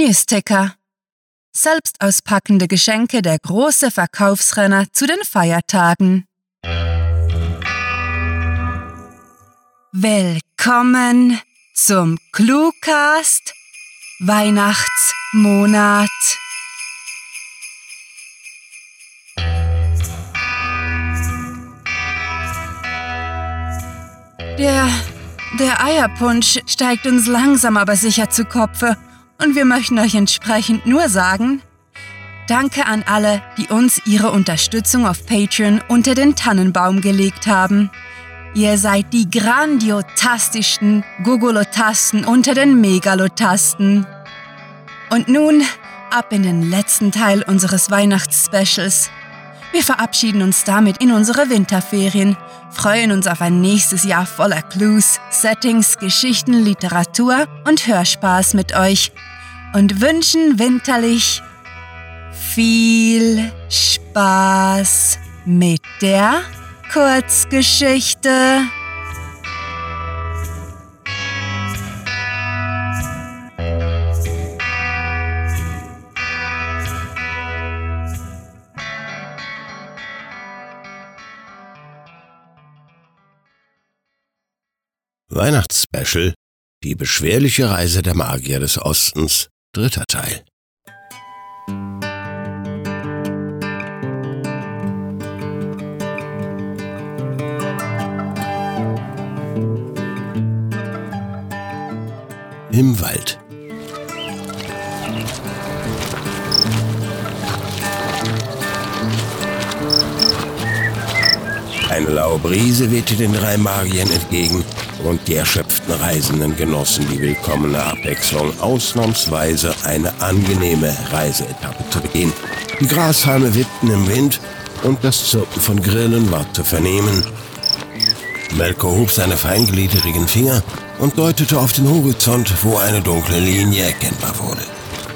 Newsticker. Selbst auspackende Geschenke der große Verkaufsrenner zu den Feiertagen. Willkommen zum Cluecast Weihnachtsmonat. Der, der Eierpunsch steigt uns langsam aber sicher zu Kopfe und wir möchten euch entsprechend nur sagen, danke an alle, die uns ihre Unterstützung auf Patreon unter den Tannenbaum gelegt haben. Ihr seid die grandiotastischsten Gogolotasten unter den Megalotasten. Und nun ab in den letzten Teil unseres Weihnachtsspecials. Wir verabschieden uns damit in unsere Winterferien, freuen uns auf ein nächstes Jahr voller Clues, Settings, Geschichten, Literatur und Hörspaß mit euch und wünschen winterlich viel Spaß mit der Kurzgeschichte. Weihnachtsspecial Die beschwerliche Reise der Magier des Ostens, dritter Teil. Im Wald. Eine laue Brise wehte den drei Magiern entgegen und die erschöpften Reisenden genossen die willkommene Abwechslung, ausnahmsweise eine angenehme Reiseetappe zu begehen. Die Grashalme wippten im Wind und das Zirpen von Grillen war zu vernehmen. Melko hob seine feingliedrigen Finger und deutete auf den Horizont, wo eine dunkle Linie erkennbar wurde.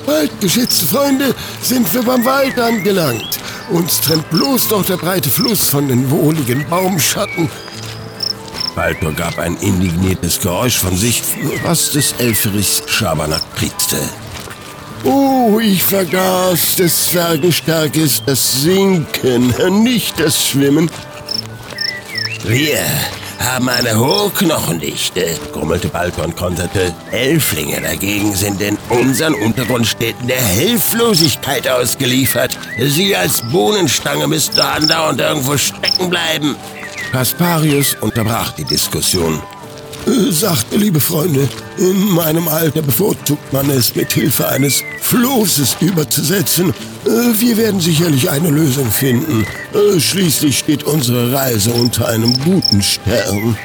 Bald, geschätzte Freunde, sind wir beim Wald angelangt. Uns trennt bloß noch der breite Fluss von den wohligen Baumschatten Baltor gab ein indigniertes Geräusch von sich, was des Elferichs Schabernack prieste. Oh, ich vergaß, des Zwergenstärke ist das Sinken, nicht das Schwimmen. Wir haben eine hohe Knochendichte, grummelte Baltor und konterte. Elflinge dagegen sind in unseren Untergrundstädten der Hilflosigkeit ausgeliefert. Sie als Bohnenstange müssten andauernd irgendwo stecken bleiben. Kasparius unterbrach die Diskussion. Sagte, liebe Freunde, in meinem Alter bevorzugt man es, mit Hilfe eines Flosses überzusetzen. Wir werden sicherlich eine Lösung finden. Schließlich steht unsere Reise unter einem guten Stern.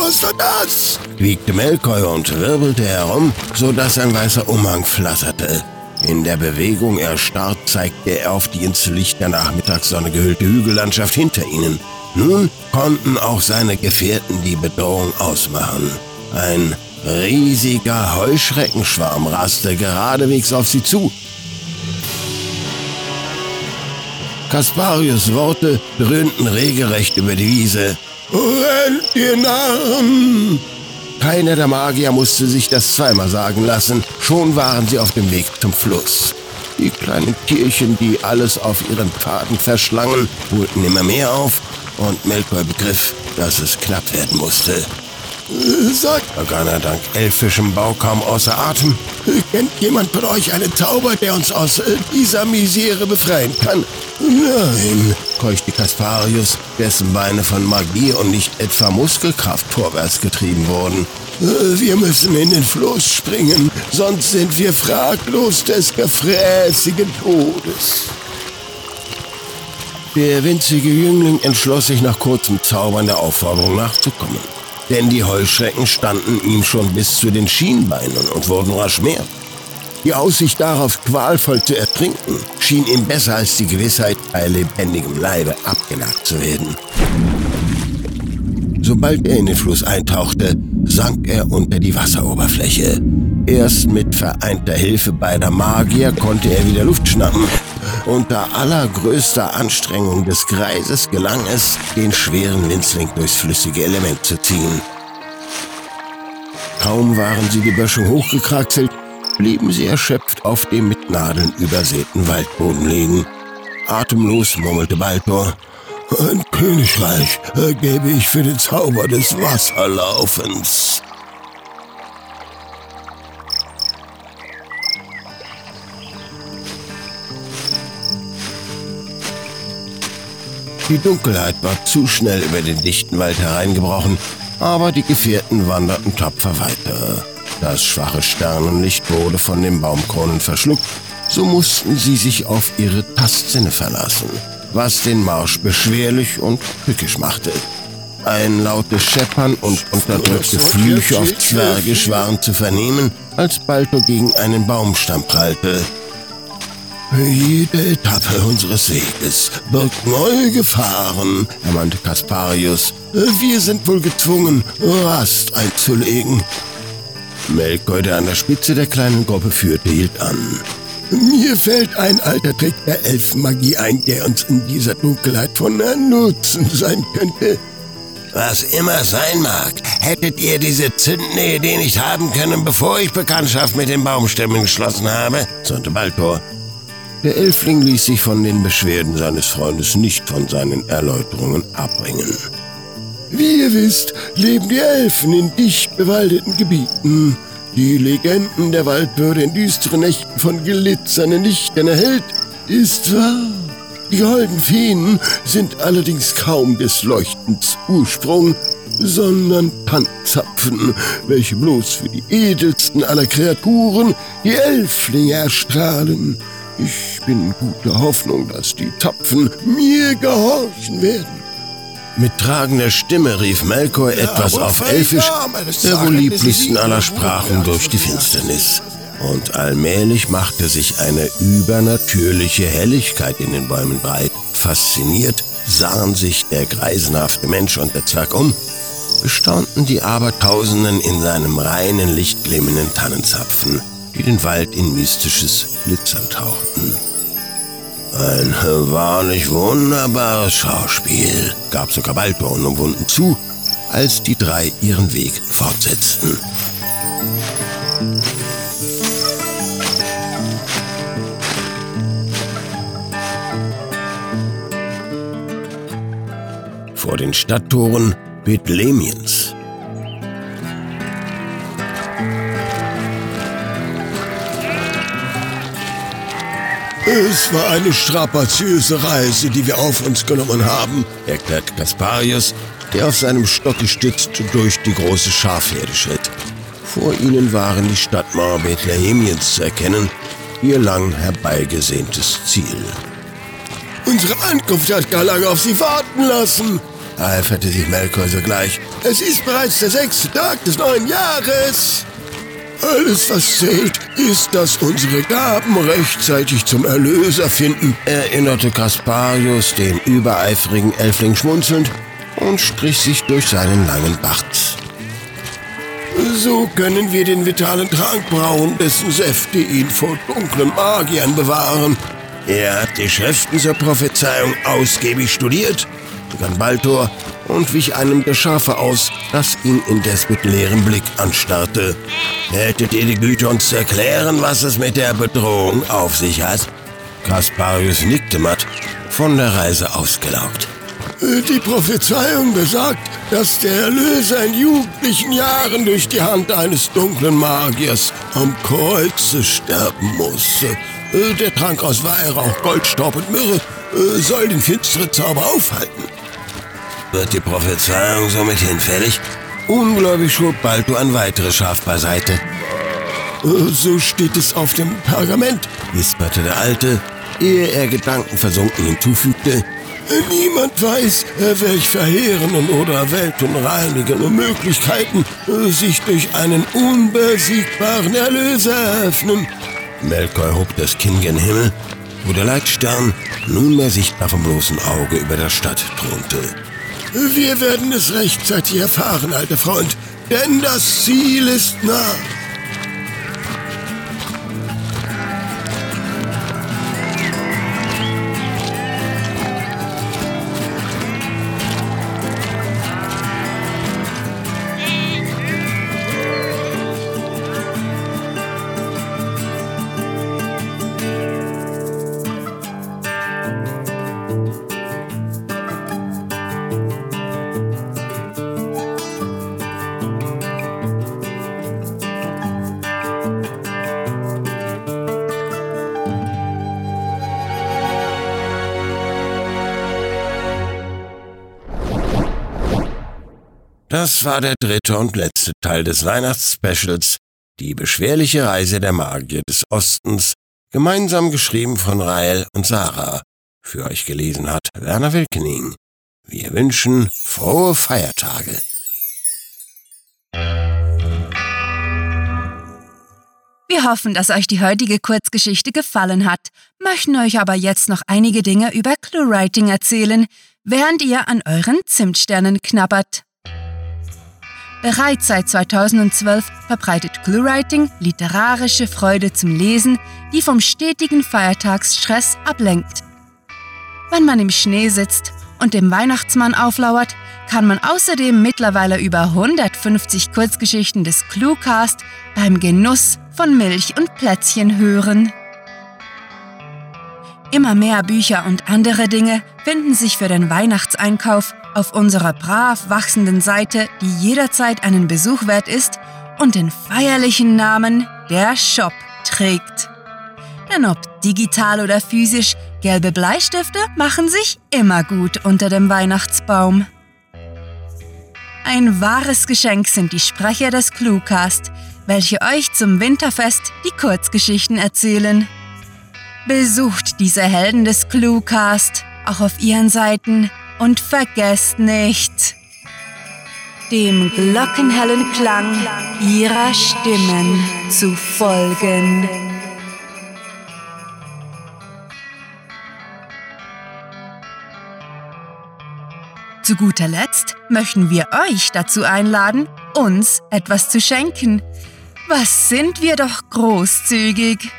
Was war das? wiegte Melkoi und wirbelte herum, so dass ein weißer Umhang flatterte. In der Bewegung erstarrt zeigte er auf die ins Licht der Nachmittagssonne gehüllte Hügellandschaft hinter ihnen. Nun konnten auch seine Gefährten die Bedrohung ausmachen. Ein riesiger Heuschreckenschwarm raste geradewegs auf sie zu. Kasparius Worte dröhnten regelrecht über die Wiese. Rennt, ihr Narren! Keiner der Magier musste sich das zweimal sagen lassen. Schon waren sie auf dem Weg zum Fluss. Die kleinen Tierchen, die alles auf ihren Pfaden verschlangen, holten immer mehr auf und Melkor begriff, dass es knapp werden musste. Sagt Organa dank elfischem Bau kaum außer Atem. Kennt jemand von euch einen Zauber, der uns aus dieser Misere befreien kann? Nein, keuchte Kasparius, dessen Beine von Magie und nicht etwa Muskelkraft vorwärts getrieben wurden. Wir müssen in den Fluss springen, sonst sind wir fraglos des gefräßigen Todes. Der winzige Jüngling entschloss sich nach kurzem Zaubern der Aufforderung nachzukommen. Denn die Heuschrecken standen ihm schon bis zu den Schienbeinen und wurden rasch mehr. Die Aussicht darauf, qualvoll zu ertrinken, schien ihm besser als die Gewissheit, bei lebendigem Leibe abgenagt zu werden. Sobald er in den Fluss eintauchte, sank er unter die Wasseroberfläche. Erst mit vereinter Hilfe beider Magier konnte er wieder Luft schnappen. Unter allergrößter Anstrengung des Greises gelang es, den schweren Winzling durchs flüssige Element zu ziehen. Kaum waren sie die Böschung hochgekraxelt, blieben sie erschöpft auf dem mit Nadeln übersäten Waldboden liegen. Atemlos murmelte Baltor. Ein Königreich gäbe ich für den Zauber des Wasserlaufens. Die Dunkelheit war zu schnell über den dichten Wald hereingebrochen, aber die Gefährten wanderten tapfer weiter. Das schwache Sternenlicht wurde von den Baumkronen verschluckt, so mussten sie sich auf ihre Tastsinne verlassen, was den Marsch beschwerlich und tückisch machte. Ein lautes Scheppern und unterdrückte Flüche auf Zwergisch waren zu vernehmen, als Balto gegen einen Baumstamm prallte. Jede Etappe unseres Weges birgt neue Gefahren, ermahnte Kasparius. Wir sind wohl gezwungen, Rast einzulegen. Melkor, der an der Spitze der kleinen Gruppe führte, hielt an. Mir fällt ein alter Trick der Elfenmagie ein, der uns in dieser Dunkelheit von Nutzen sein könnte. Was immer sein mag, hättet ihr diese zündende Idee nicht haben können, bevor ich Bekanntschaft mit den Baumstämmen geschlossen habe, zürnte Baltor. Der Elfling ließ sich von den Beschwerden seines Freundes nicht von seinen Erläuterungen abbringen. Wie ihr wisst, leben die Elfen in dicht bewaldeten Gebieten. Die Legenden der Waldbürde in düsteren Nächten von glitzernden Lichtern erhellt, ist wahr. Die holden Feen sind allerdings kaum des Leuchtens Ursprung, sondern Tanzzapfen, welche bloß für die edelsten aller Kreaturen, die Elflinge erstrahlen. Ich bin guter Hoffnung, dass die Zapfen mir gehorchen werden. Mit tragender Stimme rief Melkor etwas auf Elfisch, der wohl lieblichsten aller Sprachen durch die Finsternis. Und allmählich machte sich eine übernatürliche Helligkeit in den Bäumen breit. Fasziniert sahen sich der greisenhafte Mensch und der Zwerg um, bestaunten die Abertausenden in seinem reinen, lichtglimmenden Tannenzapfen die den Wald in mystisches Glitzern tauchten. Ein wahrlich wunderbares Schauspiel, gab sogar Baltor unumwunden zu, als die drei ihren Weg fortsetzten. Vor den Stadttoren Bethlemiens Es war eine strapaziöse Reise, die wir auf uns genommen haben, erklärt Kasparius, der auf seinem Stock gestützt durch die große Schafherde schritt. Vor ihnen waren die Stadtmauer Bethlehemiens zu erkennen, ihr lang herbeigesehntes Ziel. Unsere Ankunft hat gar lange auf sie warten lassen, eiferte sich Melkor sogleich. Es ist bereits der sechste Tag des neuen Jahres. Alles, was zählt, ist, dass unsere Gaben rechtzeitig zum Erlöser finden, erinnerte Kasparius den übereifrigen Elfling schmunzelnd und strich sich durch seinen langen Bart. So können wir den vitalen Trank brauen, dessen Säfte ihn vor dunklen Magiern bewahren. Er hat die Schriften zur Prophezeiung ausgiebig studiert, begann Baltor und wich einem der Schafe aus, das ihn indes mit leerem Blick anstarrte. Hättet ihr die Güte, uns zu erklären, was es mit der Bedrohung auf sich hat? Kasparius nickte matt, von der Reise ausgelaugt. Die Prophezeiung besagt, dass der Erlöser in jugendlichen Jahren durch die Hand eines dunklen Magiers am Kreuze sterben muss. Der Trank aus Weihrauch, Goldstaub und Myrrhe soll den finsteren Zauber aufhalten. Wird die Prophezeiung somit hinfällig? Ungläubig schob Balto ein weiteres Schaf beiseite. Äh, so steht es auf dem Pergament, wisperte der Alte, ehe er gedankenversunken hinzufügte. Niemand weiß, äh, welch verheerenden oder weltenreinigenden Möglichkeiten äh, sich durch einen unbesiegbaren Erlöser eröffnen. Melkor hob das Kinn gen Himmel, wo der Leitstern nunmehr sichtbar vom bloßen Auge über der Stadt thronte. Wir werden es rechtzeitig erfahren, alter Freund, denn das Ziel ist nah. Das war der dritte und letzte Teil des Weihnachtsspecials, die beschwerliche Reise der Magier des Ostens, gemeinsam geschrieben von Rael und Sarah. Für euch gelesen hat Werner Wilkening. Wir wünschen frohe Feiertage. Wir hoffen, dass euch die heutige Kurzgeschichte gefallen hat, möchten euch aber jetzt noch einige Dinge über ClueWriting erzählen, während ihr an euren Zimtsternen knabbert. Bereits seit 2012 verbreitet ClueWriting literarische Freude zum Lesen, die vom stetigen Feiertagsstress ablenkt. Wenn man im Schnee sitzt und dem Weihnachtsmann auflauert, kann man außerdem mittlerweile über 150 Kurzgeschichten des Cluecast beim Genuss von Milch und Plätzchen hören. Immer mehr Bücher und andere Dinge finden sich für den Weihnachtseinkauf auf unserer brav wachsenden Seite, die jederzeit einen Besuch wert ist und den feierlichen Namen Der Shop trägt. Denn ob digital oder physisch, gelbe Bleistifte machen sich immer gut unter dem Weihnachtsbaum. Ein wahres Geschenk sind die Sprecher des Cluecast, welche euch zum Winterfest die Kurzgeschichten erzählen. Besucht diese Helden des Cluecast auch auf ihren Seiten und vergesst nicht, dem glockenhellen Klang ihrer Stimmen zu folgen. Zu guter Letzt möchten wir euch dazu einladen, uns etwas zu schenken. Was sind wir doch großzügig!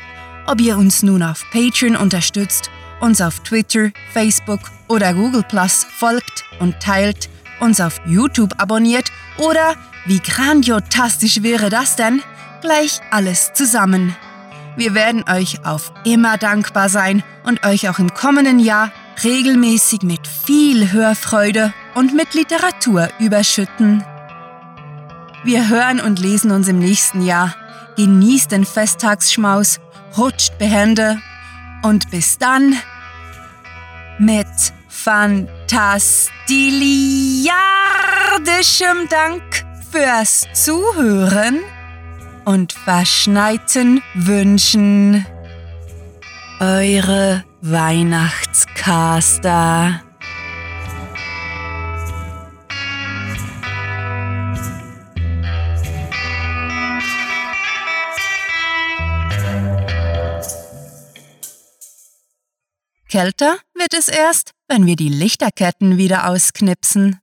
Ob ihr uns nun auf Patreon unterstützt, uns auf Twitter, Facebook oder Google Plus folgt und teilt, uns auf YouTube abonniert oder, wie grandiotastisch wäre das denn, gleich alles zusammen. Wir werden euch auf immer dankbar sein und euch auch im kommenden Jahr regelmäßig mit viel Hörfreude und mit Literatur überschütten. Wir hören und lesen uns im nächsten Jahr. Genießt den Festtagsschmaus, rutscht behende und bis dann mit fantastiliardischem Dank fürs Zuhören und verschneiten Wünschen. Eure Weihnachtscaster. Kälter wird es erst, wenn wir die Lichterketten wieder ausknipsen.